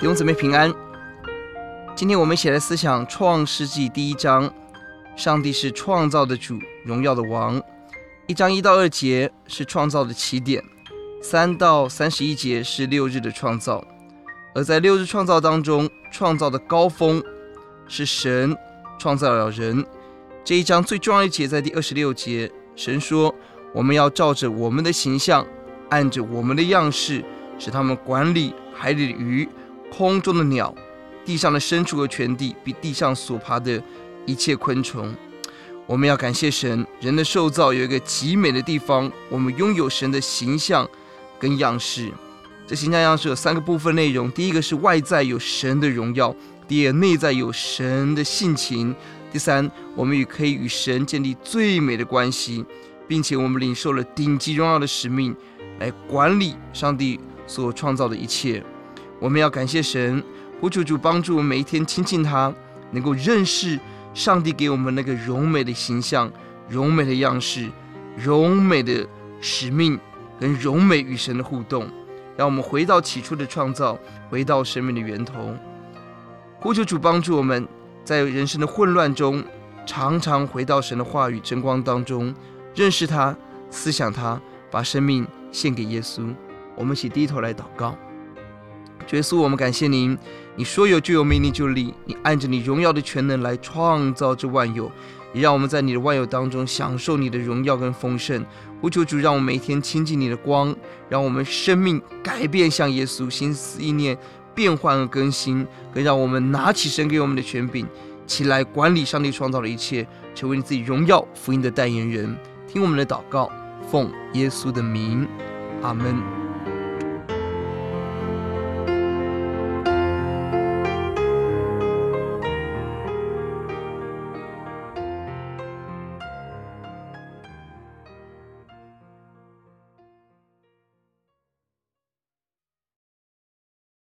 弟兄姊妹平安。今天我们一起来思想《创世纪》第一章。上帝是创造的主，荣耀的王。一章一到二节是创造的起点，三到三十一节是六日的创造。而在六日创造当中，创造的高峰是神创造了人。这一章最重要一节在第二十六节，神说：“我们要照着我们的形象，按着我们的样式，使他们管理海里的鱼、空中的鸟、地上的牲畜和全地，比地上所爬的一切昆虫。”我们要感谢神，人的受造有一个极美的地方，我们拥有神的形象跟样式。这形象样式有三个部分内容：第一个是外在有神的荣耀；第二，内在有神的性情；第三，我们也可以与神建立最美的关系，并且我们领受了顶级荣耀的使命，来管理上帝所创造的一切。我们要感谢神，呼求主帮助我们每一天亲近他，能够认识上帝给我们那个荣美的形象、荣美的样式、荣美的使命跟荣美与神的互动。让我们回到起初的创造，回到生命的源头。呼求主帮助我们，在人生的混乱中，常常回到神的话语真光当中，认识他，思想他，把生命献给耶稣。我们一起低头来祷告。耶稣，我们感谢您，你说有就有，命令就立，你按着你荣耀的全能来创造这万有。也让我们在你的万有当中享受你的荣耀跟丰盛。呼求主，让我们每天亲近你的光，让我们生命改变，像耶稣，心思意念变换和更新，更让我们拿起神给我们的权柄，起来管理上帝创造的一切，成为你自己荣耀福音的代言人。听我们的祷告，奉耶稣的名，阿门。